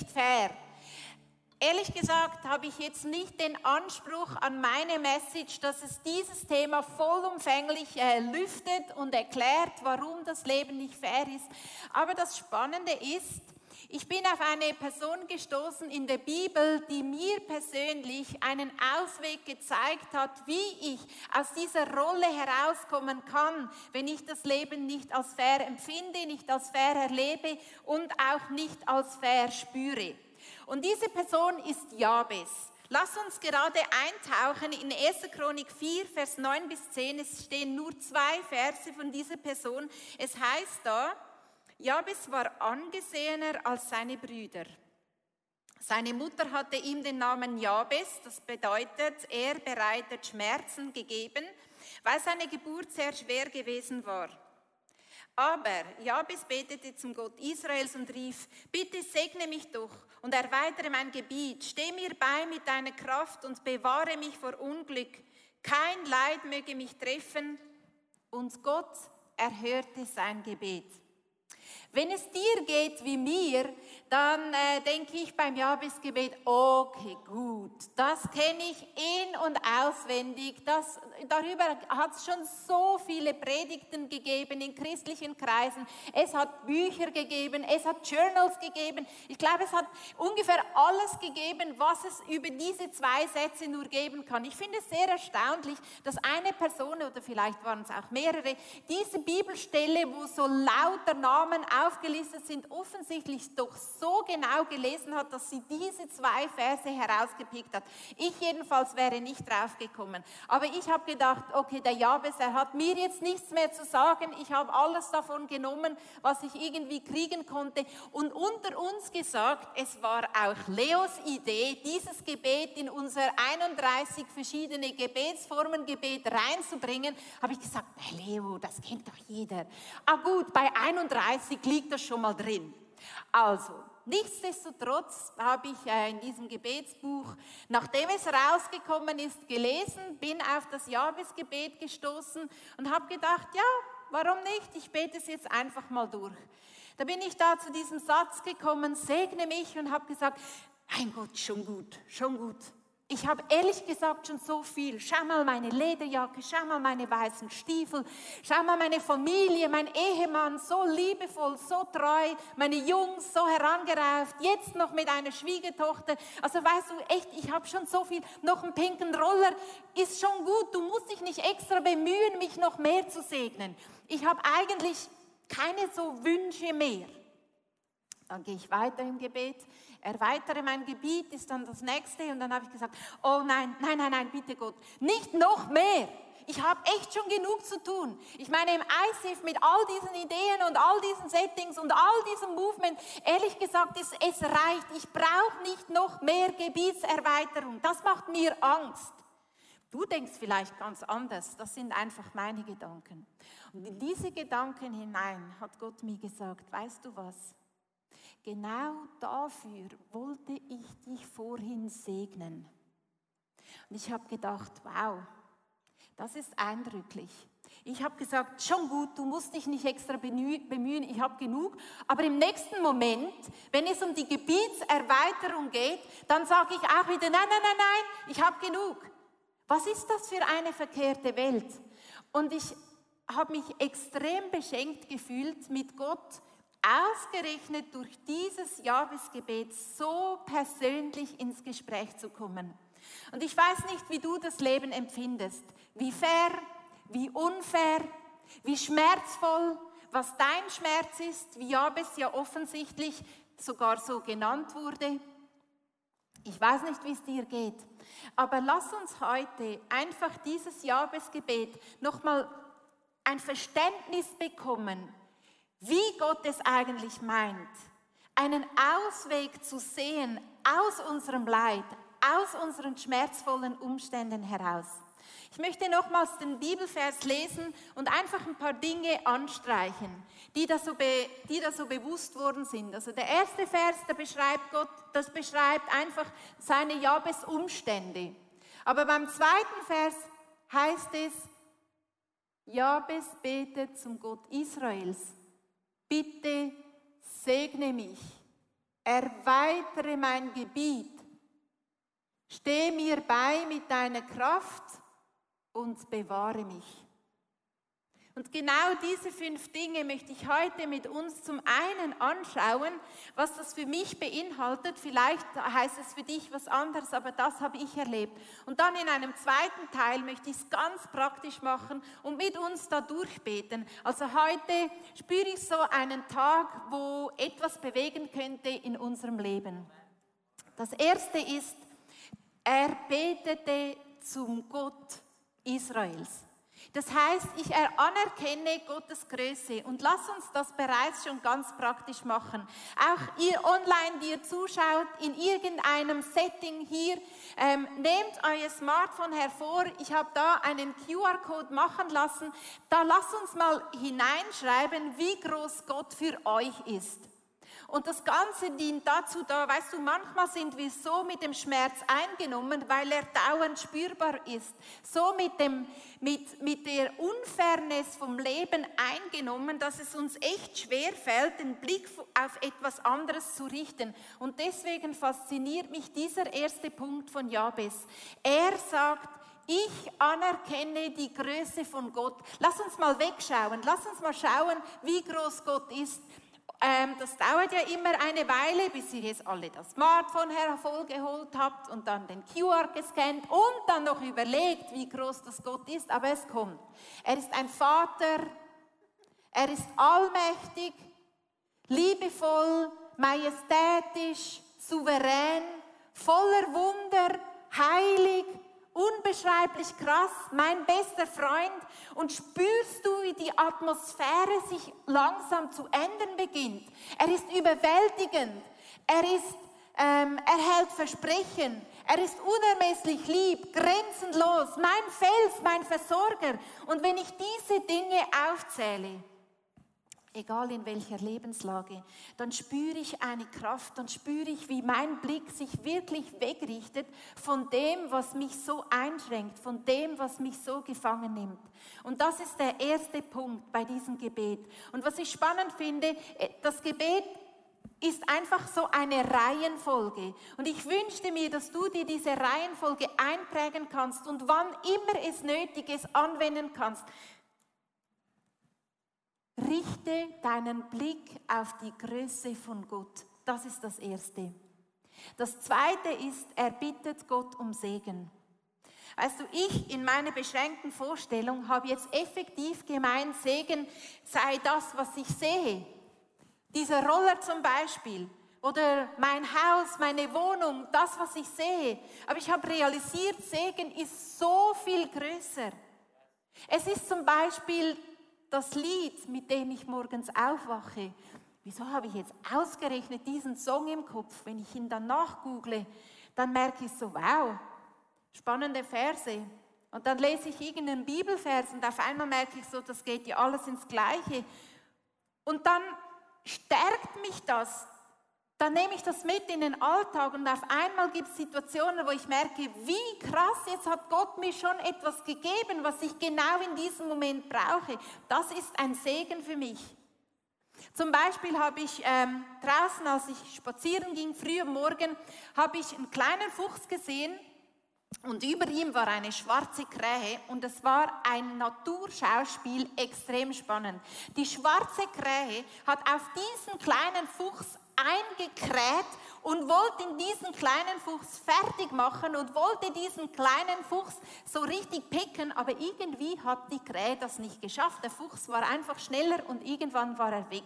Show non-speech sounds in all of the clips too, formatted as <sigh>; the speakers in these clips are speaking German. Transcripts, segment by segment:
Nicht fair? Ehrlich gesagt habe ich jetzt nicht den Anspruch an meine Message, dass es dieses Thema vollumfänglich äh, lüftet und erklärt, warum das Leben nicht fair ist. Aber das Spannende ist, ich bin auf eine Person gestoßen in der Bibel, die mir persönlich einen Ausweg gezeigt hat, wie ich aus dieser Rolle herauskommen kann, wenn ich das Leben nicht als fair empfinde, nicht als fair erlebe und auch nicht als fair spüre. Und diese Person ist Jabes. Lass uns gerade eintauchen in 1. Chronik 4, Vers 9 bis 10. Es stehen nur zwei Verse von dieser Person. Es heißt da, Jabes war angesehener als seine Brüder. Seine Mutter hatte ihm den Namen Jabes, das bedeutet, er bereitet Schmerzen gegeben, weil seine Geburt sehr schwer gewesen war. Aber Jabes betete zum Gott Israels und rief, bitte segne mich doch und erweitere mein Gebiet, steh mir bei mit deiner Kraft und bewahre mich vor Unglück. Kein Leid möge mich treffen. Und Gott erhörte sein Gebet. Wenn es dir geht wie mir, dann äh, denke ich beim Jabesgebet, okay, gut, das kenne ich in- und auswendig. Das, darüber hat es schon so viele Predigten gegeben in christlichen Kreisen. Es hat Bücher gegeben, es hat Journals gegeben. Ich glaube, es hat ungefähr alles gegeben, was es über diese zwei Sätze nur geben kann. Ich finde es sehr erstaunlich, dass eine Person, oder vielleicht waren es auch mehrere, diese Bibelstelle, wo so lauter Namen aufgelistet sind, offensichtlich doch so genau gelesen hat, dass sie diese zwei Verse herausgepickt hat. Ich jedenfalls wäre nicht drauf gekommen. Aber ich habe gedacht, okay, der Jabes, er hat mir jetzt nichts mehr zu sagen. Ich habe alles davon genommen, was ich irgendwie kriegen konnte. Und unter uns gesagt, es war auch Leos Idee, dieses Gebet in unser 31 verschiedene Gebetsformen Gebet reinzubringen, habe ich gesagt, Leo, das kennt doch jeder. Ah gut, bei 31 liegt das schon mal drin. Also, nichtsdestotrotz habe ich äh, in diesem Gebetsbuch, nachdem es rausgekommen ist, gelesen, bin auf das Jahresgebet gestoßen und habe gedacht, ja, warum nicht? Ich bete es jetzt einfach mal durch. Da bin ich da zu diesem Satz gekommen, segne mich und habe gesagt, mein Gott, schon gut, schon gut. Ich habe ehrlich gesagt schon so viel. Schau mal meine Lederjacke, schau mal meine weißen Stiefel, schau mal meine Familie, mein Ehemann, so liebevoll, so treu, meine Jungs so herangereift, jetzt noch mit einer Schwiegertochter. Also weißt du, echt, ich habe schon so viel. Noch einen pinken Roller ist schon gut. Du musst dich nicht extra bemühen, mich noch mehr zu segnen. Ich habe eigentlich keine so Wünsche mehr. Dann gehe ich weiter im Gebet erweitere mein Gebiet, ist dann das nächste. Und dann habe ich gesagt, oh nein, nein, nein, nein, bitte Gott, nicht noch mehr. Ich habe echt schon genug zu tun. Ich meine, im ICF mit all diesen Ideen und all diesen Settings und all diesem Movement, ehrlich gesagt, ist, es reicht. Ich brauche nicht noch mehr Gebietserweiterung. Das macht mir Angst. Du denkst vielleicht ganz anders. Das sind einfach meine Gedanken. Und in diese Gedanken hinein hat Gott mir gesagt, weißt du was? Genau dafür wollte ich dich vorhin segnen. Und ich habe gedacht, wow, das ist eindrücklich. Ich habe gesagt, schon gut, du musst dich nicht extra bemühen, ich habe genug. Aber im nächsten Moment, wenn es um die Gebietserweiterung geht, dann sage ich auch wieder, nein, nein, nein, nein, ich habe genug. Was ist das für eine verkehrte Welt? Und ich habe mich extrem beschenkt gefühlt, mit Gott ausgerechnet durch dieses Jahresgebet so persönlich ins Gespräch zu kommen. Und ich weiß nicht, wie du das Leben empfindest, wie fair, wie unfair, wie schmerzvoll, was dein Schmerz ist, wie Jabes ja offensichtlich sogar so genannt wurde. Ich weiß nicht, wie es dir geht, aber lass uns heute einfach dieses Jabesgebet nochmal ein Verständnis bekommen, wie Gott es eigentlich meint, einen Ausweg zu sehen aus unserem Leid, aus unseren schmerzvollen Umständen heraus. Ich möchte nochmals den Bibelvers lesen und einfach ein paar Dinge anstreichen, die da so, be, die da so bewusst worden sind. Also der erste Vers, der beschreibt Gott, das beschreibt einfach seine Jabes-Umstände. Aber beim zweiten Vers heißt es, Jabes betet zum Gott Israels bitte segne mich, erweitere mein Gebiet, steh mir bei mit deiner Kraft und bewahre mich. Und genau diese fünf Dinge möchte ich heute mit uns zum einen anschauen, was das für mich beinhaltet. Vielleicht heißt es für dich was anderes, aber das habe ich erlebt. Und dann in einem zweiten Teil möchte ich es ganz praktisch machen und mit uns da durchbeten. Also heute spüre ich so einen Tag, wo etwas bewegen könnte in unserem Leben. Das erste ist, er betete zum Gott Israels. Das heißt, ich anerkenne Gottes Größe und lass uns das bereits schon ganz praktisch machen. Auch ihr online, die ihr zuschaut, in irgendeinem Setting hier, ähm, nehmt euer Smartphone hervor. Ich habe da einen QR-Code machen lassen. Da lasst uns mal hineinschreiben, wie groß Gott für euch ist. Und das Ganze dient dazu da, weißt du, manchmal sind wir so mit dem Schmerz eingenommen, weil er dauernd spürbar ist. So mit, dem, mit, mit der Unfairness vom Leben eingenommen, dass es uns echt schwer fällt, den Blick auf etwas anderes zu richten. Und deswegen fasziniert mich dieser erste Punkt von Jabes. Er sagt, ich anerkenne die Größe von Gott. Lass uns mal wegschauen. Lass uns mal schauen, wie groß Gott ist. Ähm, das dauert ja immer eine Weile, bis ihr jetzt alle das Smartphone hervorgeholt habt und dann den QR gescannt und dann noch überlegt, wie groß das Gott ist. Aber es kommt. Er ist ein Vater, er ist allmächtig, liebevoll, majestätisch, souverän, voller Wunder, heilig, unbeschreiblich krass, mein bester Freund. Und spürst du, wie die Atmosphäre sich langsam zu ändern beginnt? Er ist überwältigend. Er ist, ähm, er hält Versprechen. Er ist unermesslich lieb, grenzenlos, mein Fels, mein Versorger. Und wenn ich diese Dinge aufzähle, egal in welcher Lebenslage, dann spüre ich eine Kraft, dann spüre ich, wie mein Blick sich wirklich wegrichtet von dem, was mich so einschränkt, von dem, was mich so gefangen nimmt. Und das ist der erste Punkt bei diesem Gebet. Und was ich spannend finde, äh, das Gebet ist einfach so eine Reihenfolge. Und ich wünschte mir, dass du dir diese Reihenfolge einprägen kannst und wann immer es nötig ist, anwenden kannst. Richte deinen Blick auf die Größe von Gott. Das ist das Erste. Das Zweite ist, er bittet Gott um Segen. Weißt du, ich in meiner beschränkten Vorstellung habe jetzt effektiv gemeint, Segen sei das, was ich sehe. Dieser Roller zum Beispiel oder mein Haus, meine Wohnung, das, was ich sehe. Aber ich habe realisiert, Segen ist so viel größer. Es ist zum Beispiel das Lied, mit dem ich morgens aufwache, wieso habe ich jetzt ausgerechnet diesen Song im Kopf? Wenn ich ihn dann nachgoogle, dann merke ich so, wow, spannende Verse. Und dann lese ich irgendeinen Bibelvers und auf einmal merke ich so, das geht ja alles ins Gleiche. Und dann stärkt mich das, dann nehme ich das mit in den Alltag und auf einmal gibt es Situationen, wo ich merke, wie krass, jetzt hat Gott mir schon etwas gegeben, was ich genau in diesem Moment brauche. Das ist ein Segen für mich. Zum Beispiel habe ich ähm, draußen, als ich spazieren ging, früh am Morgen, habe ich einen kleinen Fuchs gesehen und über ihm war eine schwarze Krähe und es war ein Naturschauspiel extrem spannend. Die schwarze Krähe hat auf diesen kleinen Fuchs eingekräht und wollte diesen kleinen Fuchs fertig machen und wollte diesen kleinen Fuchs so richtig picken, aber irgendwie hat die Krähe das nicht geschafft. Der Fuchs war einfach schneller und irgendwann war er weg.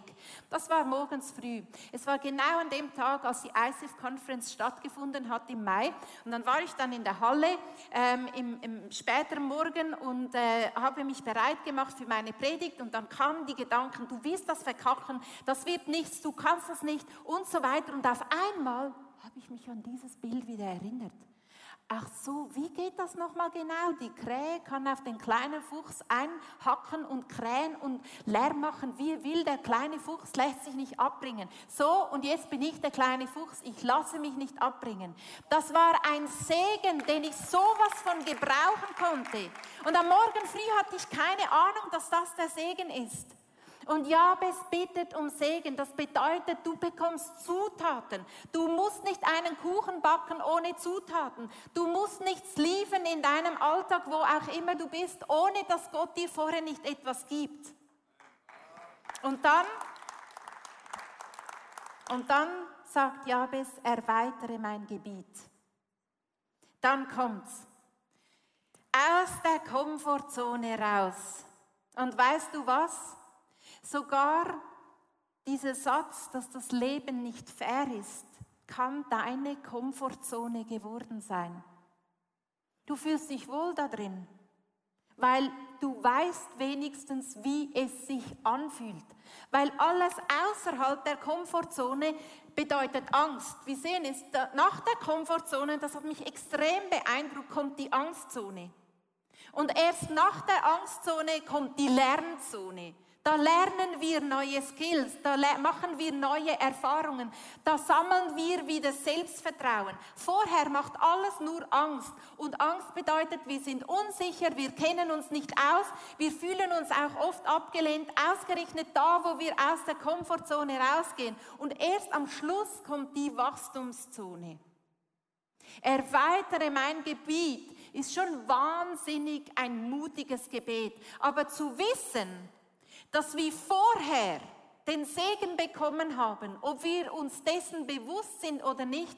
Das war morgens früh. Es war genau an dem Tag, als die ICF Conference stattgefunden hat im Mai. Und dann war ich dann in der Halle ähm, im, im späteren Morgen und äh, habe mich bereit gemacht für meine Predigt und dann kamen die Gedanken, du wirst das verkacken, das wird nichts, du kannst das nicht und so weiter. Und auf einmal habe ich mich an dieses Bild wieder erinnert. Ach so, wie geht das nochmal genau? Die Krähe kann auf den kleinen Fuchs einhacken und krähen und Lärm machen, wie will. Der kleine Fuchs lässt sich nicht abbringen. So, und jetzt bin ich der kleine Fuchs, ich lasse mich nicht abbringen. Das war ein Segen, den ich sowas von gebrauchen konnte. Und am Morgen früh hatte ich keine Ahnung, dass das der Segen ist. Und Jabes bittet um Segen. Das bedeutet, du bekommst Zutaten. Du musst nicht einen Kuchen backen ohne Zutaten. Du musst nichts liefern in deinem Alltag, wo auch immer du bist, ohne dass Gott dir vorher nicht etwas gibt. Und dann, und dann sagt Jabes, erweitere mein Gebiet. Dann kommt's. Aus der Komfortzone raus. Und weißt du was? Sogar dieser Satz, dass das Leben nicht fair ist, kann deine Komfortzone geworden sein. Du fühlst dich wohl da drin, weil du weißt wenigstens, wie es sich anfühlt. Weil alles außerhalb der Komfortzone bedeutet Angst. Wir sehen es, nach der Komfortzone, das hat mich extrem beeindruckt, kommt die Angstzone. Und erst nach der Angstzone kommt die Lernzone. Da lernen wir neue Skills, da machen wir neue Erfahrungen, da sammeln wir wieder Selbstvertrauen. Vorher macht alles nur Angst und Angst bedeutet, wir sind unsicher, wir kennen uns nicht aus, wir fühlen uns auch oft abgelehnt, ausgerechnet da, wo wir aus der Komfortzone rausgehen. Und erst am Schluss kommt die Wachstumszone. Erweitere mein Gebiet ist schon wahnsinnig ein mutiges Gebet. Aber zu wissen, dass wir vorher den Segen bekommen haben, ob wir uns dessen bewusst sind oder nicht,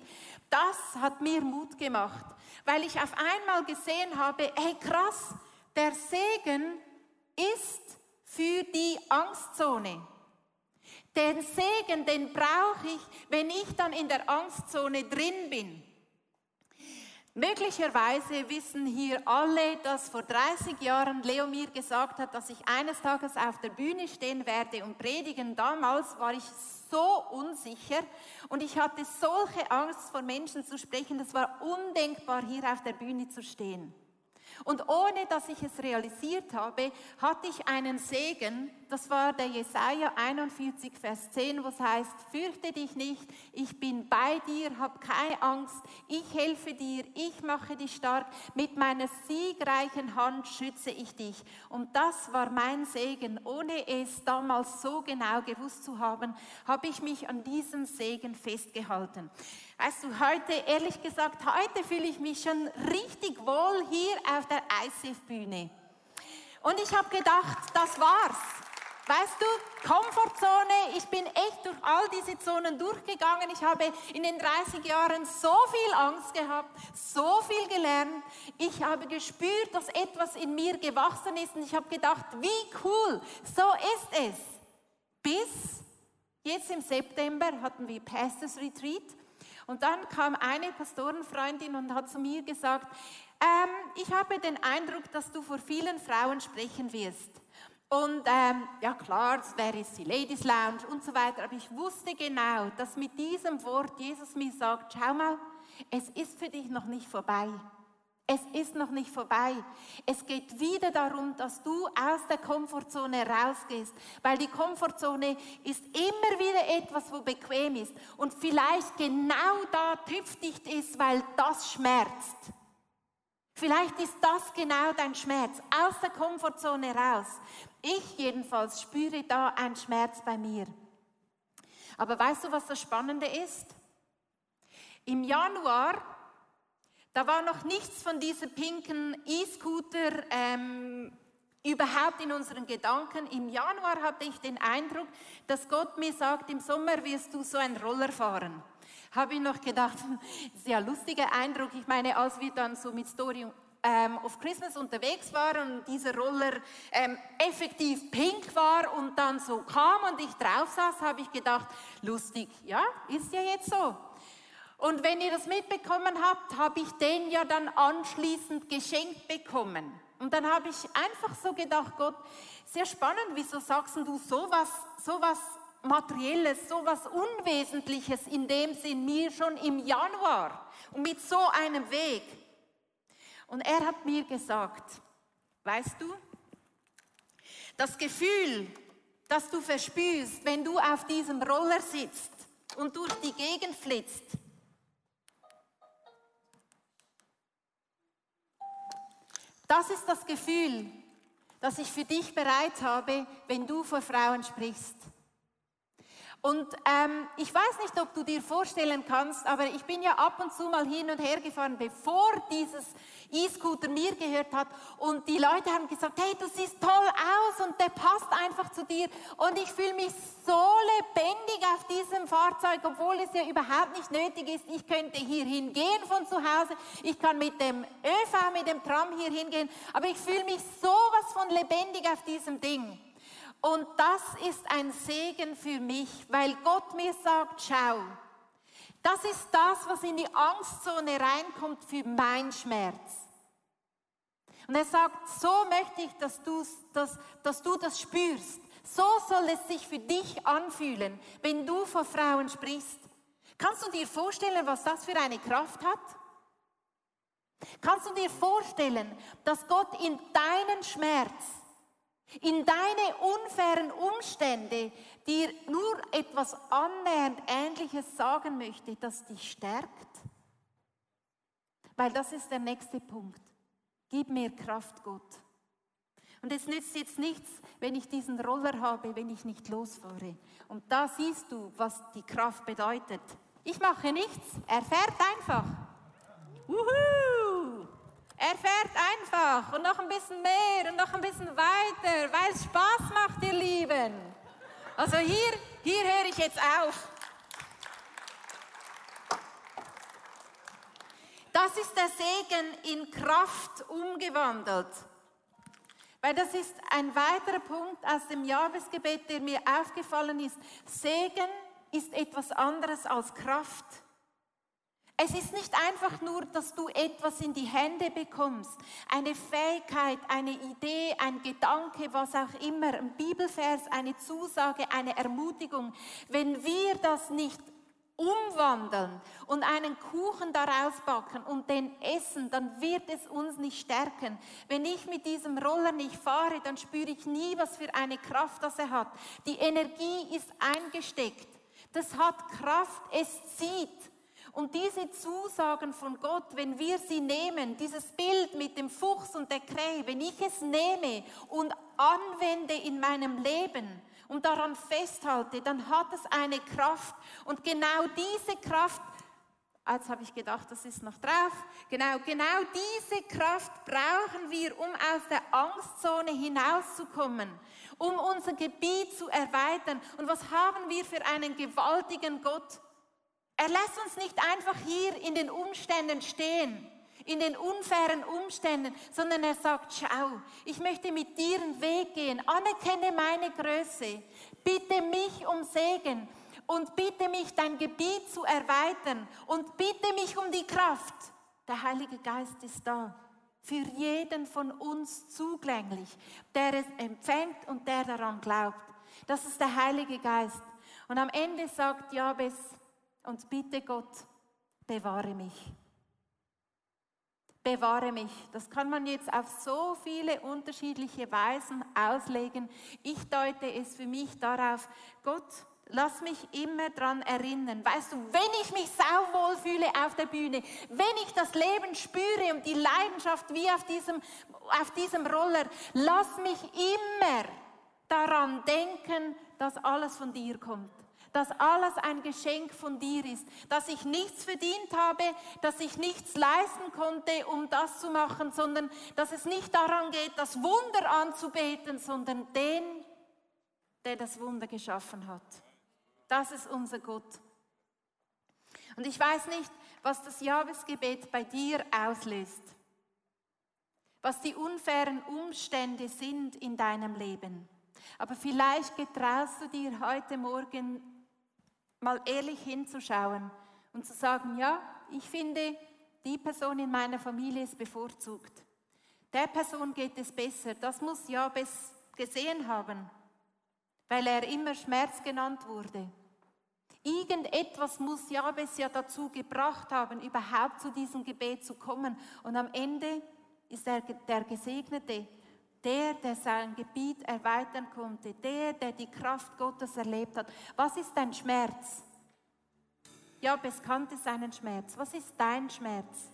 das hat mir Mut gemacht, weil ich auf einmal gesehen habe, hey krass, der Segen ist für die Angstzone. Den Segen, den brauche ich, wenn ich dann in der Angstzone drin bin. Möglicherweise wissen hier alle, dass vor 30 Jahren Leo mir gesagt hat, dass ich eines Tages auf der Bühne stehen werde und predigen. Damals war ich so unsicher und ich hatte solche Angst vor Menschen zu sprechen, das war undenkbar, hier auf der Bühne zu stehen. Und ohne dass ich es realisiert habe, hatte ich einen Segen. Das war der Jesaja 41, Vers 10, wo es heißt: Fürchte dich nicht, ich bin bei dir, hab keine Angst, ich helfe dir, ich mache dich stark, mit meiner siegreichen Hand schütze ich dich. Und das war mein Segen. Ohne es damals so genau gewusst zu haben, habe ich mich an diesem Segen festgehalten. Weißt du, heute, ehrlich gesagt, heute fühle ich mich schon richtig wohl hier auf der ICF-Bühne. Und ich habe gedacht, das war's. Weißt du, Komfortzone, ich bin echt durch all diese Zonen durchgegangen. Ich habe in den 30 Jahren so viel Angst gehabt, so viel gelernt. Ich habe gespürt, dass etwas in mir gewachsen ist und ich habe gedacht, wie cool, so ist es. Bis jetzt im September hatten wir Pastors Retreat und dann kam eine Pastorenfreundin und hat zu mir gesagt, ähm, ich habe den Eindruck, dass du vor vielen Frauen sprechen wirst. Und ähm, ja klar, das wäre die Ladies Lounge und so weiter, aber ich wusste genau, dass mit diesem Wort Jesus mir sagt, schau mal, es ist für dich noch nicht vorbei. Es ist noch nicht vorbei. Es geht wieder darum, dass du aus der Komfortzone rausgehst, weil die Komfortzone ist immer wieder etwas, wo bequem ist und vielleicht genau da tüftigt ist, weil das schmerzt. Vielleicht ist das genau dein Schmerz, aus der Komfortzone raus. Ich jedenfalls spüre da einen Schmerz bei mir. Aber weißt du, was das Spannende ist? Im Januar da war noch nichts von diesem pinken E-Scooter ähm, überhaupt in unseren Gedanken. Im Januar hatte ich den Eindruck, dass Gott mir sagt, im Sommer wirst du so einen Roller fahren. Habe ich noch gedacht, <laughs> sehr lustiger Eindruck. Ich meine, als wir dann so mit Story ähm, of Christmas unterwegs waren und dieser Roller ähm, effektiv pink war und dann so kam und ich drauf saß, habe ich gedacht, lustig, ja, ist ja jetzt so. Und wenn ihr das mitbekommen habt, habe ich den ja dann anschließend geschenkt bekommen. Und dann habe ich einfach so gedacht, Gott, sehr spannend, wieso sagst du sowas, sowas Materielles, sowas Unwesentliches in dem Sinn mir schon im Januar und mit so einem Weg. Und er hat mir gesagt, weißt du, das Gefühl, das du verspürst, wenn du auf diesem Roller sitzt und durch die Gegend flitzt, Das ist das Gefühl, das ich für dich bereit habe, wenn du vor Frauen sprichst. Und ähm, ich weiß nicht, ob du dir vorstellen kannst, aber ich bin ja ab und zu mal hin und her gefahren, bevor dieses E-Scooter mir gehört hat. Und die Leute haben gesagt, hey, du siehst toll aus und der passt einfach zu dir. Und ich fühle mich so lebendig auf diesem Fahrzeug, obwohl es ja überhaupt nicht nötig ist. Ich könnte hier hingehen von zu Hause. Ich kann mit dem ÖV, mit dem Tram hier hingehen. Aber ich fühle mich sowas von lebendig auf diesem Ding. Und das ist ein Segen für mich, weil Gott mir sagt, schau, das ist das, was in die Angstzone reinkommt für mein Schmerz. Und er sagt, so möchte ich, dass, dass, dass du das spürst. So soll es sich für dich anfühlen, wenn du vor Frauen sprichst. Kannst du dir vorstellen, was das für eine Kraft hat? Kannst du dir vorstellen, dass Gott in deinen Schmerz in deine unfairen Umstände dir nur etwas annähernd Ähnliches sagen möchte, das dich stärkt? Weil das ist der nächste Punkt. Gib mir Kraft, Gott. Und es nützt jetzt nichts, wenn ich diesen Roller habe, wenn ich nicht losfahre. Und da siehst du, was die Kraft bedeutet. Ich mache nichts, er fährt einfach. Wuhu! Er fährt einfach und noch ein bisschen mehr und noch ein bisschen weiter, weil es Spaß macht, ihr Lieben. Also hier, hier höre ich jetzt auf. Das ist der Segen in Kraft umgewandelt. Weil das ist ein weiterer Punkt aus dem Jahresgebet, der mir aufgefallen ist. Segen ist etwas anderes als Kraft. Es ist nicht einfach nur, dass du etwas in die Hände bekommst, eine Fähigkeit, eine Idee, ein Gedanke, was auch immer, ein Bibelvers, eine Zusage, eine Ermutigung. Wenn wir das nicht umwandeln und einen Kuchen daraus backen und den essen, dann wird es uns nicht stärken. Wenn ich mit diesem Roller nicht fahre, dann spüre ich nie, was für eine Kraft das er hat. Die Energie ist eingesteckt. Das hat Kraft, es zieht. Und diese Zusagen von Gott, wenn wir sie nehmen, dieses Bild mit dem Fuchs und der Krähe, wenn ich es nehme und anwende in meinem Leben und daran festhalte, dann hat es eine Kraft. Und genau diese Kraft, als habe ich gedacht, das ist noch drauf, genau, genau diese Kraft brauchen wir, um aus der Angstzone hinauszukommen, um unser Gebiet zu erweitern. Und was haben wir für einen gewaltigen Gott? Er lässt uns nicht einfach hier in den Umständen stehen, in den unfairen Umständen, sondern er sagt, schau, ich möchte mit dir einen Weg gehen, anerkenne meine Größe, bitte mich um Segen und bitte mich, dein Gebiet zu erweitern und bitte mich um die Kraft. Der Heilige Geist ist da, für jeden von uns zugänglich, der es empfängt und der daran glaubt. Das ist der Heilige Geist. Und am Ende sagt Jabes, und bitte Gott, bewahre mich. Bewahre mich. Das kann man jetzt auf so viele unterschiedliche Weisen auslegen. Ich deute es für mich darauf, Gott, lass mich immer daran erinnern. Weißt du, wenn ich mich sauwohl fühle auf der Bühne, wenn ich das Leben spüre und die Leidenschaft wie auf diesem, auf diesem Roller, lass mich immer daran denken, dass alles von dir kommt dass alles ein Geschenk von dir ist, dass ich nichts verdient habe, dass ich nichts leisten konnte, um das zu machen, sondern dass es nicht daran geht, das Wunder anzubeten, sondern den, der das Wunder geschaffen hat. Das ist unser Gott. Und ich weiß nicht, was das Jahresgebet bei dir auslöst, was die unfairen Umstände sind in deinem Leben. Aber vielleicht getraust du dir heute Morgen mal ehrlich hinzuschauen und zu sagen, ja, ich finde, die Person in meiner Familie ist bevorzugt. Der Person geht es besser. Das muss Jabes gesehen haben, weil er immer Schmerz genannt wurde. Irgendetwas muss Jabes ja dazu gebracht haben, überhaupt zu diesem Gebet zu kommen. Und am Ende ist er der Gesegnete, der, der sein Gebiet erweitern konnte, der, der die Kraft Gottes erlebt hat. Was ist dein Schmerz? Ja, es kannte seinen Schmerz. Was ist dein Schmerz?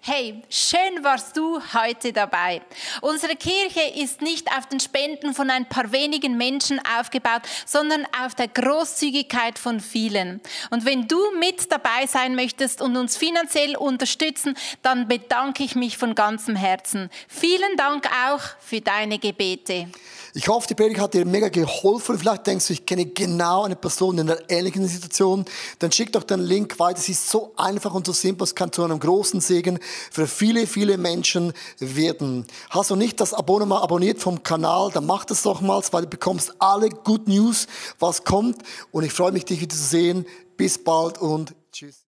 Hey, schön warst du heute dabei. Unsere Kirche ist nicht auf den Spenden von ein paar wenigen Menschen aufgebaut, sondern auf der Großzügigkeit von vielen. Und wenn du mit dabei sein möchtest und uns finanziell unterstützen, dann bedanke ich mich von ganzem Herzen. Vielen Dank auch für deine Gebete. Ich hoffe, die Predigt hat dir mega geholfen. Vielleicht denkst du, ich kenne genau eine Person in einer ähnlichen Situation. Dann schick doch den Link weiter. Es ist so einfach und so simpel. Es kann zu einem großen Segen für viele, viele Menschen werden. Hast du nicht das Abonnement abonniert vom Kanal, dann mach das doch mal, weil du bekommst alle Good News, was kommt. Und ich freue mich, dich wieder zu sehen. Bis bald und tschüss.